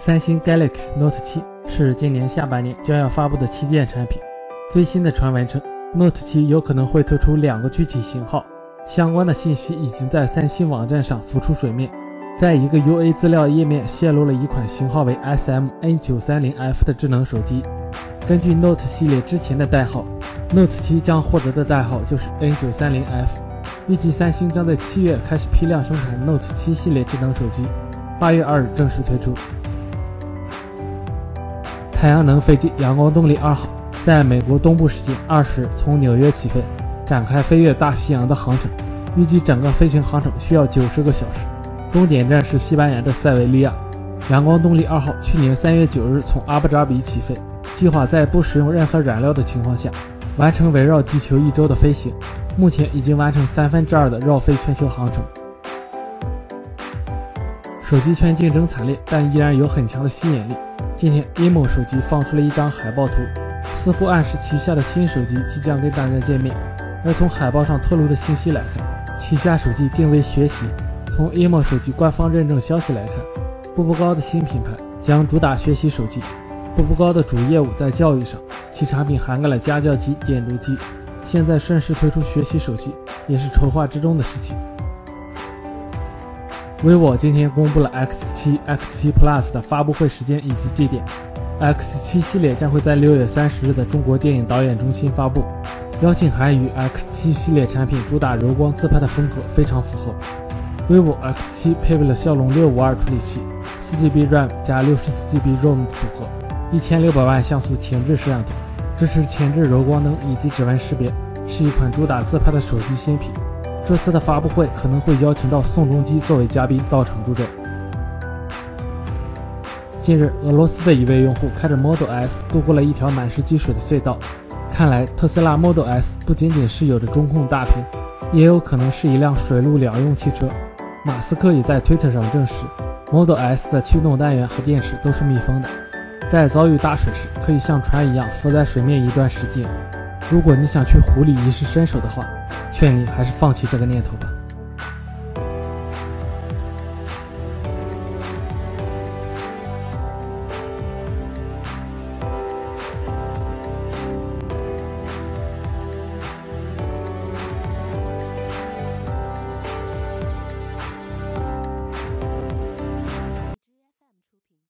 三星 Galaxy Note 7是今年下半年将要发布的旗舰产品。最新的传闻称，Note 7有可能会推出两个具体型号，相关的信息已经在三星网站上浮出水面。在一个 UA 资料页面泄露了一款型号为 SM-N930F 的智能手机。根据 Note 系列之前的代号，Note 7将获得的代号就是 N930F。预计三星将在七月开始批量生产 Note 7系列智能手机，八月二日正式推出。太阳能飞机“阳光动力二号”在美国东部时间二十从纽约起飞，展开飞越大西洋的航程。预计整个飞行航程需要九十个小时，终点站是西班牙的塞维利亚。阳光动力二号去年三月九日从阿布扎比起飞，计划在不使用任何燃料的情况下，完成围绕地球一周的飞行。目前已经完成三分之二的绕飞全球航程。手机圈竞争惨烈，但依然有很强的吸引力。今天，imo 手机放出了一张海报图，似乎暗示旗下的新手机即将跟大家见面。而从海报上透露的信息来看，旗下手机定位学习。从 imo 手机官方认证消息来看，步步高的新品牌将主打学习手机。步步高的主业务在教育上，其产品涵盖了家教机、点读机。现在顺势推出学习手机，也是筹划之中的事情。Vivo 今天公布了 X7、X7 Plus 的发布会时间以及地点。X7 系列将会在六月三十日的中国电影导演中心发布。邀请函与 X7 系列产品主打柔光自拍的风格非常符合。vivo X7 配备了骁龙六五二处理器，4GB RAM 加 64GB ROM 组合，一千六百万像素前置摄像头，支持前置柔光灯以及指纹识别，是一款主打自拍的手机新品。这次的发布会可能会邀请到宋仲基作为嘉宾到场助阵。近日，俄罗斯的一位用户开着 Model S 度过了一条满是积水的隧道。看来，特斯拉 Model S 不仅仅是有着中控大屏，也有可能是一辆水陆两用汽车。马斯克也在推特上证实，Model S 的驱动单元和电池都是密封的，在遭遇大水时可以像船一样浮在水面一段时间。如果你想去湖里一试身手的话，劝你还是放弃这个念头吧。